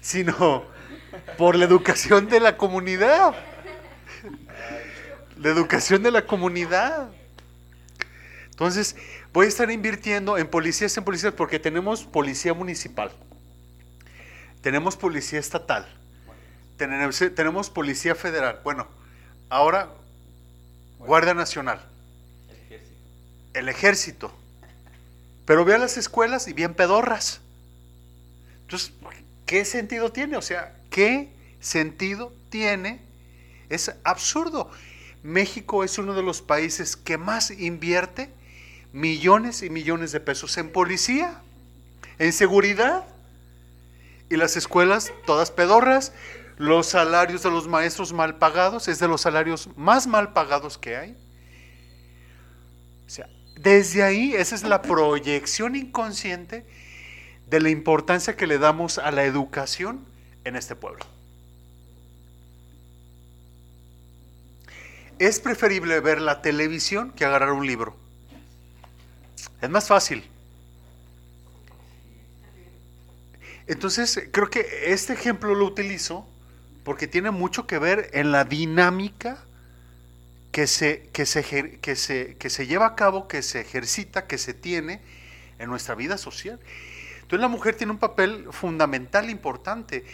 Speaker 1: sino por la educación de la comunidad. La educación de la comunidad. Entonces, voy a estar invirtiendo en policías, en policías, porque tenemos policía municipal, tenemos policía estatal, tenemos, policía federal. Bueno, ahora Guardia Nacional, el ejército. Pero ve a las escuelas y bien pedorras. Entonces, ¿qué sentido tiene? O sea, ¿qué sentido tiene? Es absurdo. México es uno de los países que más invierte millones y millones de pesos en policía, en seguridad. Y las escuelas todas pedorras, los salarios de los maestros mal pagados, es de los salarios más mal pagados que hay. O sea, desde ahí, esa es la proyección inconsciente de la importancia que le damos a la educación en este pueblo. es preferible ver la televisión que agarrar un libro. Es más fácil. Entonces, creo que este ejemplo lo utilizo porque tiene mucho que ver en la dinámica que se, que se, que se, que se lleva a cabo, que se ejercita, que se tiene en nuestra vida social. Entonces la mujer tiene un papel fundamental, importante.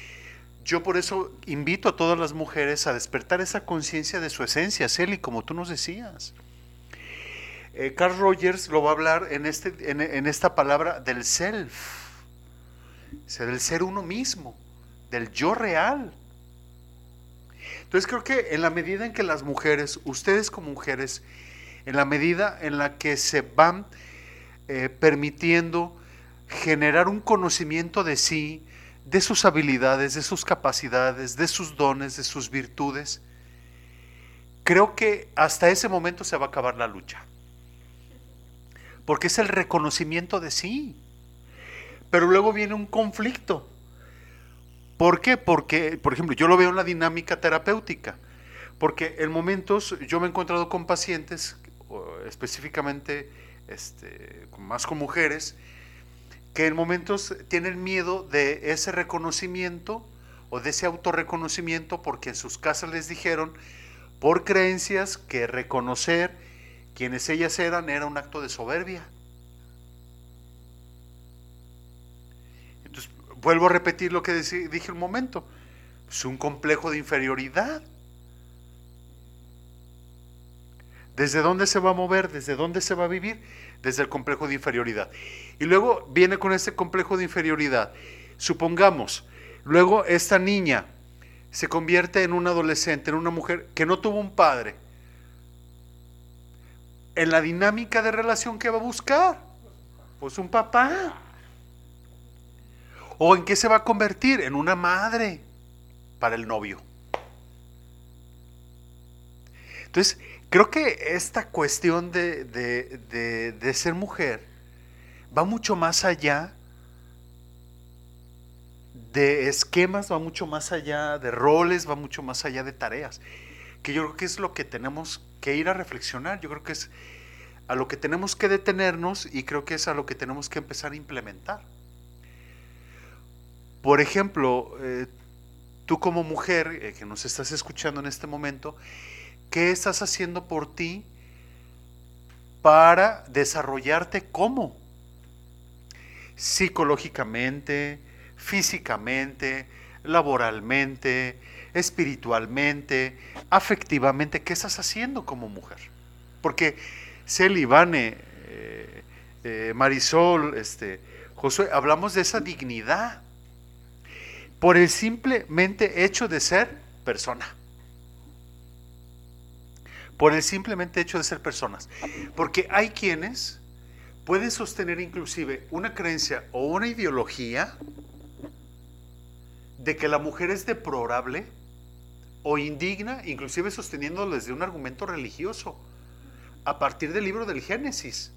Speaker 1: Yo por eso invito a todas las mujeres a despertar esa conciencia de su esencia, Celi, como tú nos decías. Eh, Carl Rogers lo va a hablar en, este, en, esta palabra del self, o del ser uno mismo, del yo real. Entonces creo que en la medida en que las mujeres, ustedes como mujeres, en la medida en la que se van eh, permitiendo generar un conocimiento de sí, de sus habilidades, de sus capacidades, de sus dones, de sus virtudes, creo que hasta ese momento se va a acabar la lucha. Porque es el reconocimiento de sí. Pero luego viene un conflicto. ¿Por qué? Porque, por ejemplo, yo lo veo en la dinámica terapéutica. Porque en momentos yo me he encontrado con pacientes, específicamente este, más con mujeres, que en momentos tienen miedo de ese reconocimiento o de ese autorreconocimiento porque en sus casas les dijeron por creencias que reconocer quienes ellas eran era un acto de soberbia. Vuelvo a repetir lo que dije un momento. Es un complejo de inferioridad. ¿Desde dónde se va a mover? ¿Desde dónde se va a vivir? Desde el complejo de inferioridad. Y luego viene con ese complejo de inferioridad. Supongamos, luego esta niña se convierte en una adolescente, en una mujer que no tuvo un padre. En la dinámica de relación que va a buscar, pues un papá. ¿O en qué se va a convertir? En una madre para el novio. Entonces, Creo que esta cuestión de, ser mujer va mucho más allá de esquemas, va mucho más allá de roles, va mucho más allá de tareas, que yo creo que es lo que tenemos que ir a reflexionar, yo creo que es a lo que tenemos que detenernos y creo que es a lo que tenemos que empezar a implementar. Por ejemplo, eh, tú como mujer eh, que nos estás escuchando en este momento, ¿Qué estás haciendo por ti para desarrollarte como? Psicológicamente, físicamente, laboralmente, espiritualmente, afectivamente. ¿Qué estás haciendo como mujer? Porque Celi, Vane, eh, eh, Marisol, este, Josué, hablamos de esa dignidad por el simplemente hecho de ser persona por el simplemente hecho de ser personas. Porque hay quienes pueden sostener inclusive una creencia o una ideología de que la mujer es deplorable o indigna, inclusive sosteniéndolo desde un argumento religioso, a partir del libro del Génesis.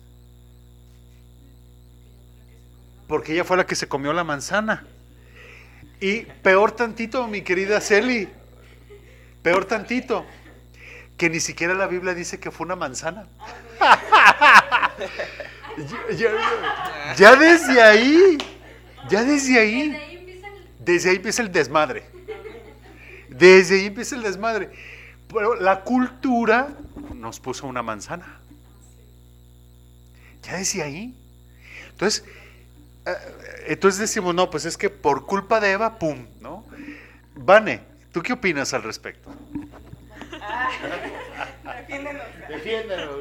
Speaker 1: Porque ella fue la que se comió la manzana. Y peor tantito, mi querida Celi, peor tantito, que ni siquiera la Biblia dice que fue una manzana. ya, desde ahí, ya desde ahí, desde ahí empieza el desmadre. Desde ahí empieza el desmadre. Pero la cultura nos puso una manzana. Ya desde ahí. Entonces, entonces decimos, no, pues es que por culpa de Eva, pum, ¿no? Vane, ¿tú qué opinas al respecto?
Speaker 2: Defiéndenos.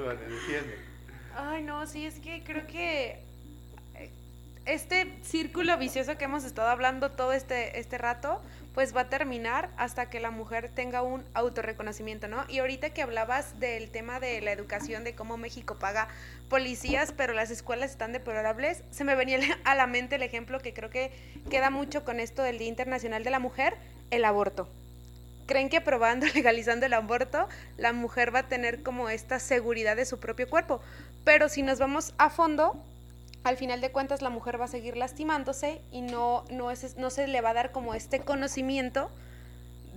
Speaker 2: Ay, no, sí, es que creo que eh, este círculo vicioso que hemos estado hablando todo este, este rato, pues va a terminar hasta que la mujer tenga un autorreconocimiento, ¿no? Y ahorita que hablabas del tema de la educación, de cómo México paga policías, pero las escuelas están deplorables, se me venía a la mente el ejemplo que creo que queda mucho con esto del Día Internacional de la Mujer, el aborto creen que aprobando, legalizando el aborto, la mujer va a tener como esta seguridad de su propio cuerpo. Pero si nos vamos a fondo, al final de cuentas la mujer va a seguir lastimándose y no, no, es, no se le va a dar como este conocimiento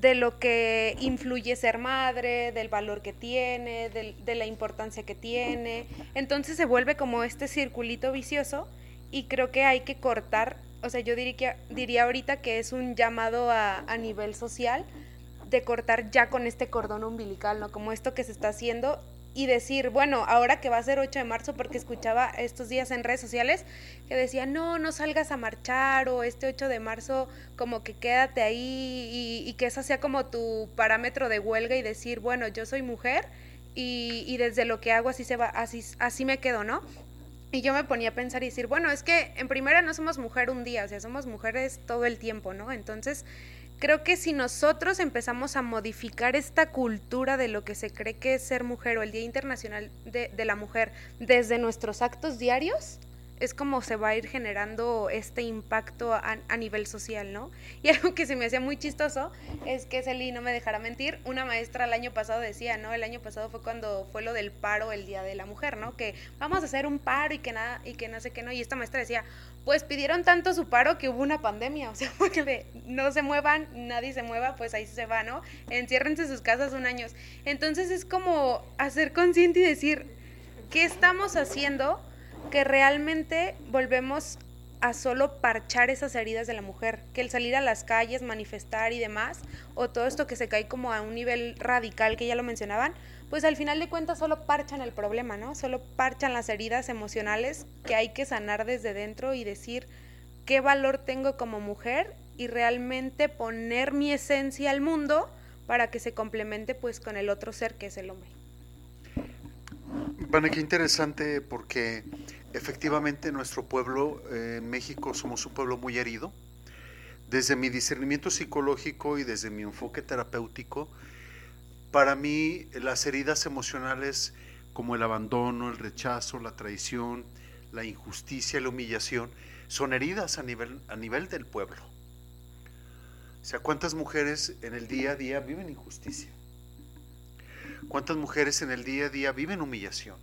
Speaker 2: de lo que influye ser madre, del valor que tiene, de la importancia que tiene. Entonces se vuelve como este circulito vicioso y creo que hay que cortar, o sea, yo diría, diría ahorita que es un llamado a, a nivel social de cortar ya con este cordón umbilical, ¿no? Como esto que se está haciendo y decir, bueno, ahora que va a ser 8 de marzo, porque escuchaba estos días en redes sociales que decía, no, no salgas a marchar o este 8 de marzo como que quédate ahí y, que esa sea como tu parámetro de huelga y decir, bueno, yo soy mujer y, y desde lo que hago así se va, así, así me quedo, ¿no? Y yo me ponía a pensar y decir, bueno, es que en primera no somos mujer un día, o sea, somos mujeres todo el tiempo, ¿no? Entonces, creo que si nosotros empezamos a modificar esta cultura de lo que se cree que es ser mujer o el Día Internacional de, de la Mujer desde nuestros actos diarios, es como se va a ir generando este impacto a, a, nivel social, ¿no? Y algo que se me hacía muy chistoso es que Celi no me dejará mentir, una maestra el año pasado decía, ¿no? El año pasado fue cuando fue lo del paro el Día de la Mujer, ¿no? Que vamos a hacer un paro y que nada, y que no sé qué, ¿no? Y esta maestra decía, pues pidieron tanto su paro que hubo una pandemia, o sea, porque no se muevan, nadie se mueva, pues ahí se va, ¿no? Enciérrense sus casas un año. Entonces es como hacer consciente y decir, ¿qué estamos haciendo? que realmente volvemos a solo parchar esas heridas de la mujer, que el salir a las calles, manifestar y demás, o todo esto que se cae como a un nivel radical que ya lo mencionaban, pues al final de cuentas solo parchan el problema, ¿no? Solo parchan las heridas emocionales que hay que sanar desde dentro y decir qué valor tengo como mujer y realmente poner mi esencia al mundo para que se complemente pues con el otro ser que es el hombre.
Speaker 1: Bueno, qué interesante porque efectivamente nuestro pueblo, eh, México, somos un pueblo muy herido. Desde mi discernimiento psicológico y desde mi enfoque terapéutico, para mí las heridas emocionales como el abandono, el rechazo, la traición, la injusticia, la humillación, son heridas a nivel, a nivel del pueblo. O sea, ¿cuántas mujeres en el día a día viven injusticia? ¿Cuántas mujeres en el día a día viven humillación?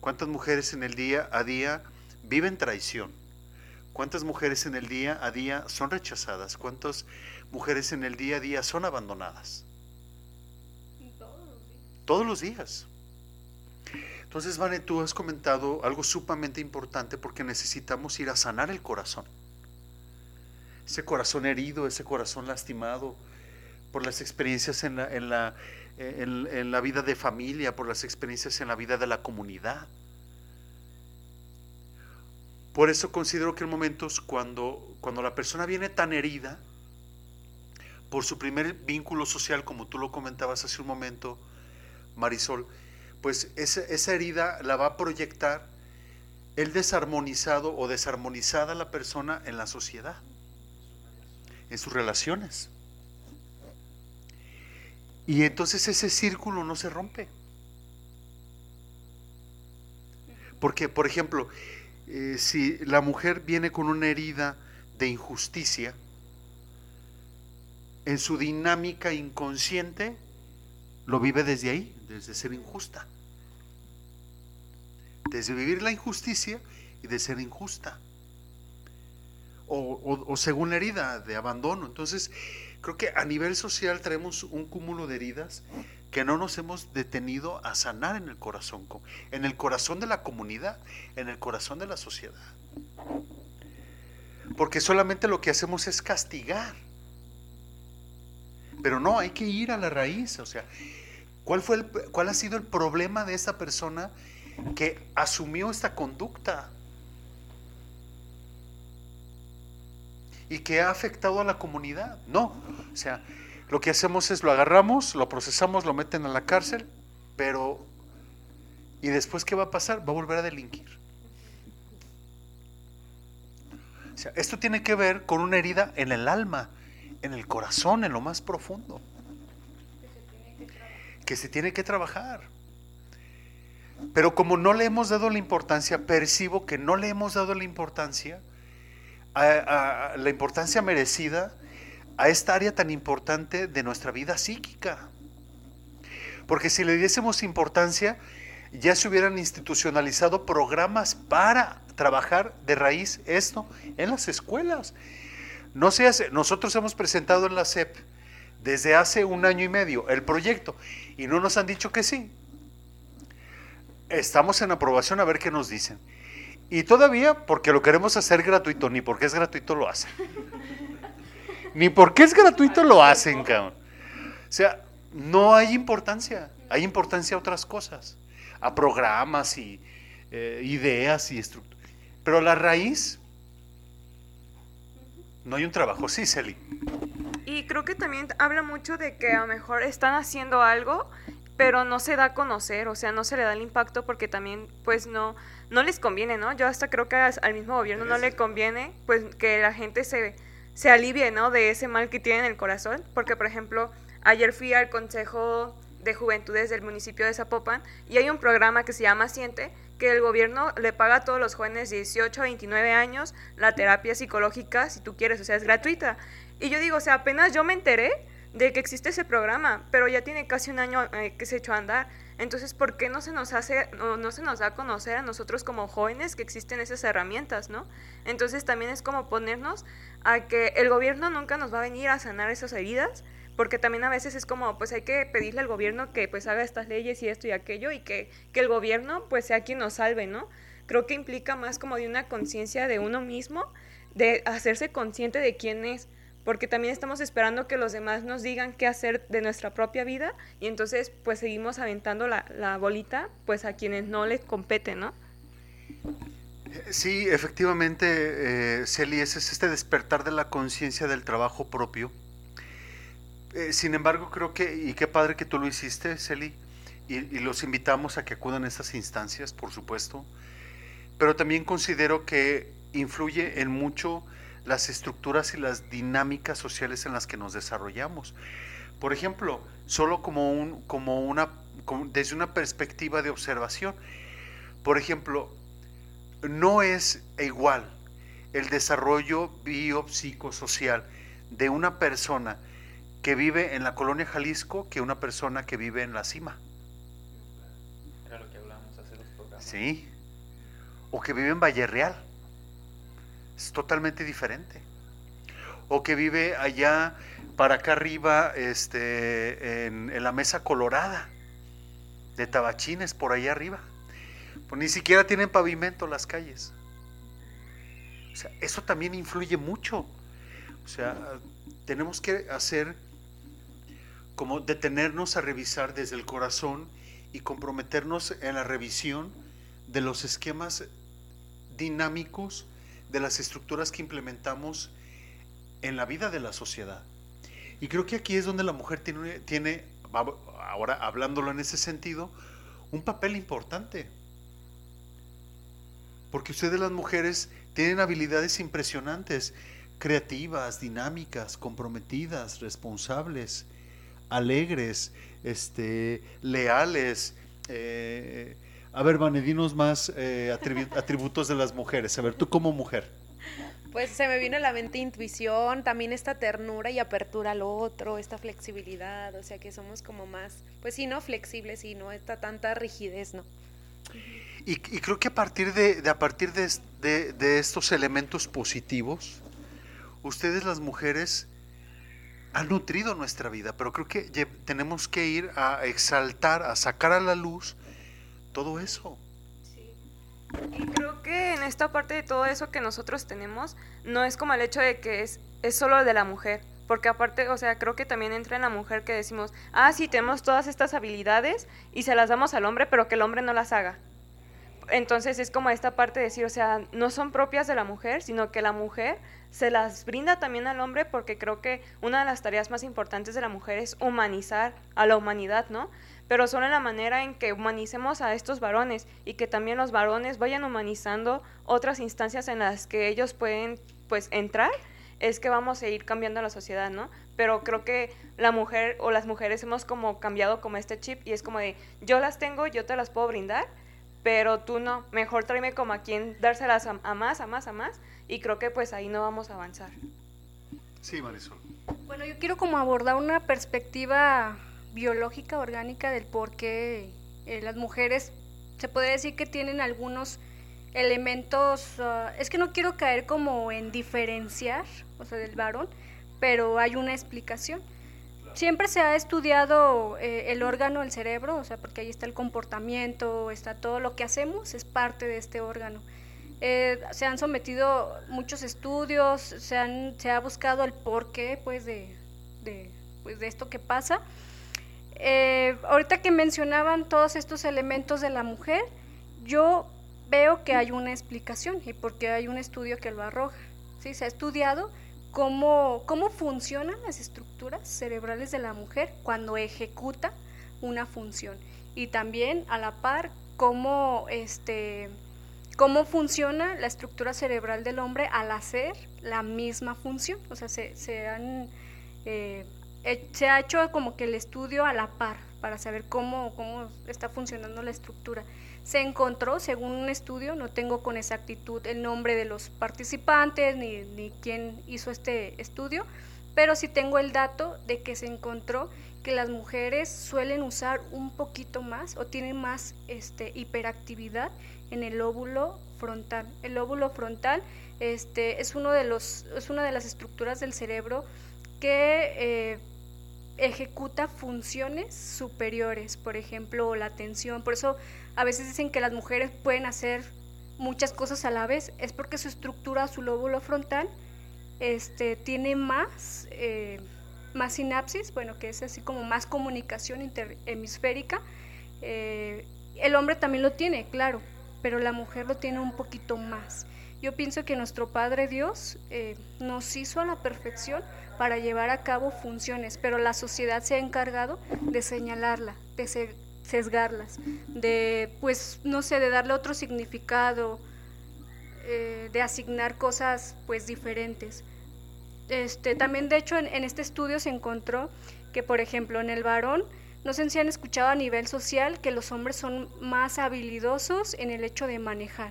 Speaker 1: ¿Cuántas mujeres en el día a día viven traición? ¿Cuántas mujeres en el día a día son rechazadas? ¿Cuántas mujeres en el día a día son abandonadas? Todos los días. Entonces, Vane, tú has comentado algo sumamente importante porque necesitamos ir a sanar el corazón. Ese corazón herido, ese corazón lastimado por las experiencias en la, en la, en, en, la vida de familia, por las experiencias en la vida de la comunidad. Por eso considero que en momentos cuando, cuando la persona viene tan herida, por su primer vínculo social, como tú lo comentabas hace un momento, Marisol, pues esa, herida la va a proyectar el desarmonizado o desarmonizada la persona en la sociedad, en sus relaciones. Y entonces ese círculo no se rompe. Porque, por ejemplo, eh, si la mujer viene con una herida de injusticia, en su dinámica inconsciente lo vive desde ahí, desde ser injusta. Desde vivir la injusticia y de ser injusta. O, o, según la herida de abandono. Entonces, creo que a nivel social traemos un cúmulo de heridas que no nos hemos detenido a sanar en el corazón, en el corazón de la comunidad, en el corazón de la sociedad. Porque solamente lo que hacemos es castigar. Pero no, hay que ir a la raíz, o sea, ¿cuál fue cuál ha sido el problema de esa persona que asumió esta conducta? y que ha afectado a la comunidad. No, o sea, lo que hacemos es lo agarramos, lo procesamos, lo meten a la cárcel, pero ¿y después qué va a pasar? Va a volver a delinquir. O sea, esto tiene que ver con una herida en el alma, en el corazón, en lo más profundo. Que se tiene que trabajar. Pero como no le hemos dado la importancia, percibo que no le hemos dado la importancia, a, la importancia merecida a esta área tan importante de nuestra vida psíquica. Porque si le diésemos importancia, ya se hubieran institucionalizado programas para trabajar de raíz esto en las escuelas. No se hace, nosotros hemos presentado en la SEP desde hace un año y medio el proyecto y no nos han dicho que sí. Estamos en aprobación a ver qué nos dicen. Y todavía, porque lo queremos hacer gratuito, ni porque es gratuito lo hacen. Ni porque es gratuito lo hacen, cabrón. O sea, no hay importancia. Hay importancia a otras cosas. A programas y eh, ideas y estructuras. Pero la raíz, no hay un trabajo. Sí, Celi.
Speaker 5: Y creo que también habla mucho de que a lo mejor están haciendo algo, pero no se da a conocer, o sea, no se le da el impacto porque también, pues no, no les conviene, ¿no? Yo hasta creo que al mismo gobierno no le conviene, pues que la gente se se alivie, ¿no? De ese mal que tiene en el corazón. Porque, por ejemplo, ayer fui al Consejo de Juventudes del municipio de Zapopan y hay un programa que se llama Siente, que el gobierno le paga a todos los jóvenes de 18 a 29 años la terapia psicológica, si tú quieres, o sea, es gratuita. Y yo digo, o sea, apenas yo me enteré de que existe ese programa, pero ya tiene casi un año eh, que se echó a andar. Entonces, ¿por qué no se nos hace, no, no, se nos da a conocer a nosotros como jóvenes que existen esas herramientas, ¿no? Entonces también es como ponernos a que el gobierno nunca nos va a venir a sanar esas heridas, porque también a veces es como, pues hay que pedirle al gobierno que pues haga estas leyes y esto y aquello y que, que el gobierno pues sea quien nos salve, ¿no? Creo que implica más como de una conciencia de uno mismo, de hacerse consciente de quién es, porque también estamos esperando que los demás nos digan qué hacer de nuestra propia vida y entonces pues seguimos aventando la, la bolita pues a quienes no les compete, ¿no?
Speaker 1: Sí, efectivamente, eh, Celi, ese es este despertar de la conciencia del trabajo propio. Eh, sin embargo, creo que, y qué padre que tú lo hiciste, Celi, y, y, los invitamos a que acudan a estas instancias, por supuesto, pero también considero que influye en mucho las estructuras y las dinámicas sociales en las que nos desarrollamos. Por ejemplo, solo como, un, como una, desde una perspectiva de observación. Por ejemplo, no es igual el desarrollo biopsicosocial de una persona que vive en la colonia Jalisco que una persona que vive en la cima.
Speaker 4: Era lo que hablábamos hace dos programas.
Speaker 1: Sí. O que vive en Valle Real. Es totalmente diferente. O que vive allá para acá arriba, este, en, en la mesa colorada de tabachines, por allá arriba. Pues ni siquiera tienen pavimento las calles. O sea, eso también influye mucho. O sea, tenemos que hacer como detenernos a revisar desde el corazón y comprometernos en la revisión de los esquemas dinámicos, de las estructuras que implementamos en la vida de la sociedad. Y creo que aquí es donde la mujer tiene, tiene ahora hablándolo en ese sentido, un papel importante. Porque ustedes las mujeres tienen habilidades impresionantes, creativas, dinámicas, comprometidas, responsables, alegres, este, leales. Eh, a ver, Vanedinos más eh, atributos de las mujeres. A ver, tú como mujer.
Speaker 2: Pues se me vino a la mente intuición, también esta ternura y apertura al otro, esta flexibilidad, o sea que somos como más, pues sí, no flexibles y no esta tanta rigidez, ¿no?
Speaker 1: Y, y, creo que a partir, de, de a partir de, de, de, estos elementos positivos, ustedes las mujeres han nutrido nuestra vida, pero creo que tenemos que ir a exaltar, a sacar a la luz todo eso.
Speaker 5: Sí. Y creo que en esta parte de todo eso que nosotros tenemos, no es como el hecho de que es, es solo de la mujer, porque aparte, o sea, creo que también entra en la mujer que decimos, ah, sí, tenemos todas estas habilidades y se las damos al hombre, pero que el hombre no las haga. Entonces es como esta parte de decir, o sea, no son propias de la mujer, sino que la mujer se las brinda también al hombre porque creo que una de las tareas más importantes de la mujer es humanizar a la humanidad, ¿no? Pero solo en la manera en que humanicemos a estos varones y que también los varones vayan humanizando otras instancias en las que ellos pueden pues entrar, es que vamos a ir cambiando la sociedad, ¿no? Pero creo que la mujer o las mujeres hemos como cambiado como este chip y es como de yo las tengo, yo te las puedo brindar, pero tú no, mejor tráeme como a quien dárselas a, a, más, a más, a más, y creo que pues ahí no vamos a avanzar.
Speaker 1: Sí, Marisol.
Speaker 3: Bueno, yo quiero como abordar una perspectiva biológica, orgánica del por qué eh, las mujeres, se puede decir que tienen algunos elementos, uh, es que no quiero caer como en diferenciar, o sea, del varón, pero hay una explicación siempre se ha estudiado eh, el órgano, el cerebro, o sea, porque ahí está el comportamiento, está todo lo que hacemos, es parte de este órgano. Eh, se han sometido muchos estudios, se, han, se ha buscado el porqué pues, de, de, pues, de esto que pasa. Eh, ahorita que mencionaban todos estos elementos de la mujer, yo veo que hay una explicación y porque hay un estudio que lo arroja. ¿sí? Se ha estudiado cómo, cómo funcionan las estructuras cerebrales de la mujer cuando ejecuta una función. Y también a la par cómo, este, cómo funciona la estructura cerebral del hombre al hacer la misma función. O sea, se, se han... Eh, se ha hecho como que el estudio a la par para saber cómo, cómo está funcionando la estructura. Se encontró, según un estudio, no tengo con exactitud el nombre de los participantes ni, ni quién hizo este estudio, pero sí tengo el dato de que se encontró que las mujeres suelen usar un poquito más o tienen más este, hiperactividad en el óvulo frontal. El óvulo frontal este, es, uno de los, es una de las estructuras del cerebro que eh, ejecuta funciones superiores, por ejemplo, la atención. Por eso a veces dicen que las mujeres pueden hacer muchas cosas a la vez, es porque su estructura, su lóbulo frontal, este, tiene más, eh, más sinapsis, bueno, que es así como más comunicación interhemisférica. Eh, el hombre también lo tiene, claro, pero la mujer lo tiene un poquito más. Yo pienso que nuestro Padre Dios eh, nos hizo a la perfección para llevar a cabo funciones, pero la sociedad se ha encargado de señalarla, de sesgarlas, de, pues, no sé, de darle otro significado, eh, de asignar cosas, pues, diferentes. Este, también, de hecho, en, este estudio se encontró que, por ejemplo, en el varón, no sé si han escuchado a nivel social que los hombres son más habilidosos en el hecho de manejar.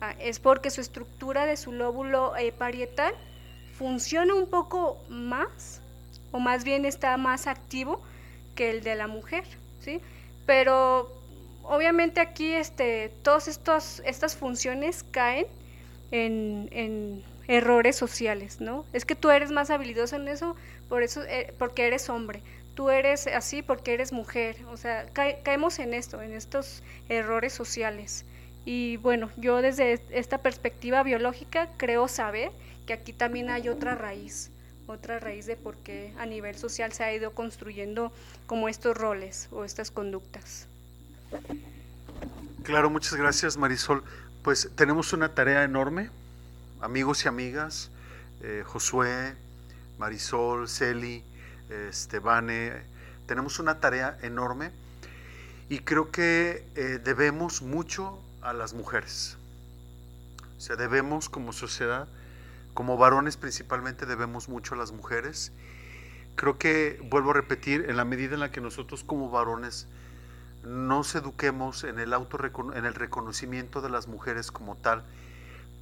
Speaker 3: Ah, es porque su estructura de su lóbulo eh, parietal funciona un poco más, o más bien está más activo que el de la mujer, ¿sí? Pero obviamente aquí este, todas estas funciones caen en, errores sociales, ¿no? Es que tú eres más habilidoso en eso, por eso, eh, porque eres hombre. Tú eres así porque eres mujer. O sea, caemos en esto, en estos errores sociales. Y bueno, yo desde esta perspectiva biológica creo saber que aquí también hay otra raíz, otra raíz de por qué a nivel social se ha ido construyendo como estos roles o estas conductas.
Speaker 1: Claro, muchas gracias Marisol. Pues tenemos una tarea enorme, amigos y amigas, eh, Josué, Marisol, Celi, Estebane, tenemos una tarea enorme y creo que eh, debemos mucho a las mujeres. O sea, debemos como sociedad como varones principalmente debemos mucho a las mujeres. Creo que, vuelvo a repetir, en la medida en la que nosotros como varones nos eduquemos en el, auto en el reconocimiento de las mujeres como tal,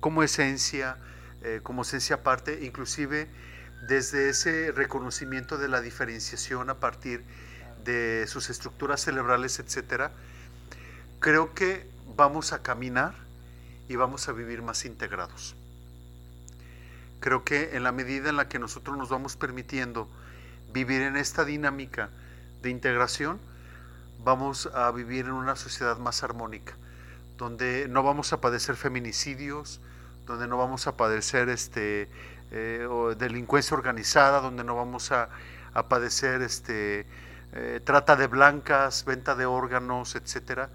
Speaker 1: como esencia, eh, como esencia aparte, inclusive desde ese reconocimiento de la diferenciación a partir de sus estructuras cerebrales, etcétera, creo que vamos a caminar y vamos a vivir más integrados. Creo que en la medida en la que nosotros nos vamos permitiendo vivir en esta dinámica de integración, vamos a vivir en una sociedad más armónica, donde no vamos a padecer feminicidios, donde no vamos a padecer este, eh, delincuencia organizada, donde no vamos a, padecer este, eh, trata de blancas, venta de órganos, etcétera,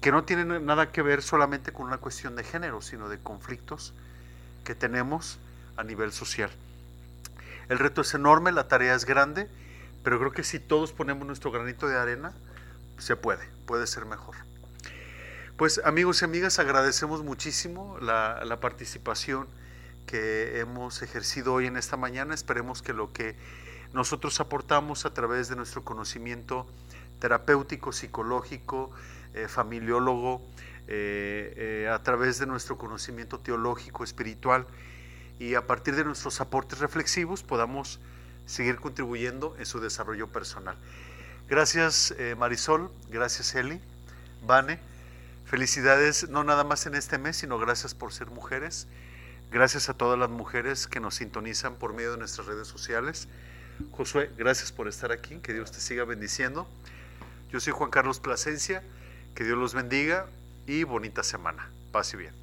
Speaker 1: que no tienen nada que ver solamente con una cuestión de género, sino de conflictos que tenemos a nivel social. El reto es enorme, la tarea es grande, pero creo que si todos ponemos nuestro granito de arena, se puede, puede ser mejor. Pues amigos y amigas, agradecemos muchísimo la, participación que hemos ejercido hoy en esta mañana. Esperemos que lo que nosotros aportamos a través de nuestro conocimiento terapéutico, psicológico, eh, familiólogo, eh, eh, a través de nuestro conocimiento teológico, espiritual y a partir de nuestros aportes reflexivos podamos seguir contribuyendo en su desarrollo personal. Gracias eh, Marisol, gracias Eli, Vane, felicidades no nada más en este mes, sino gracias por ser mujeres, gracias a todas las mujeres que nos sintonizan por medio de nuestras redes sociales. Josué, gracias por estar aquí, que Dios te siga bendiciendo. Yo soy Juan Carlos Plasencia, que Dios los bendiga y bonita semana. Paz y bien.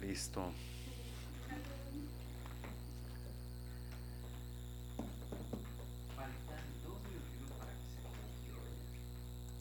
Speaker 1: Listo.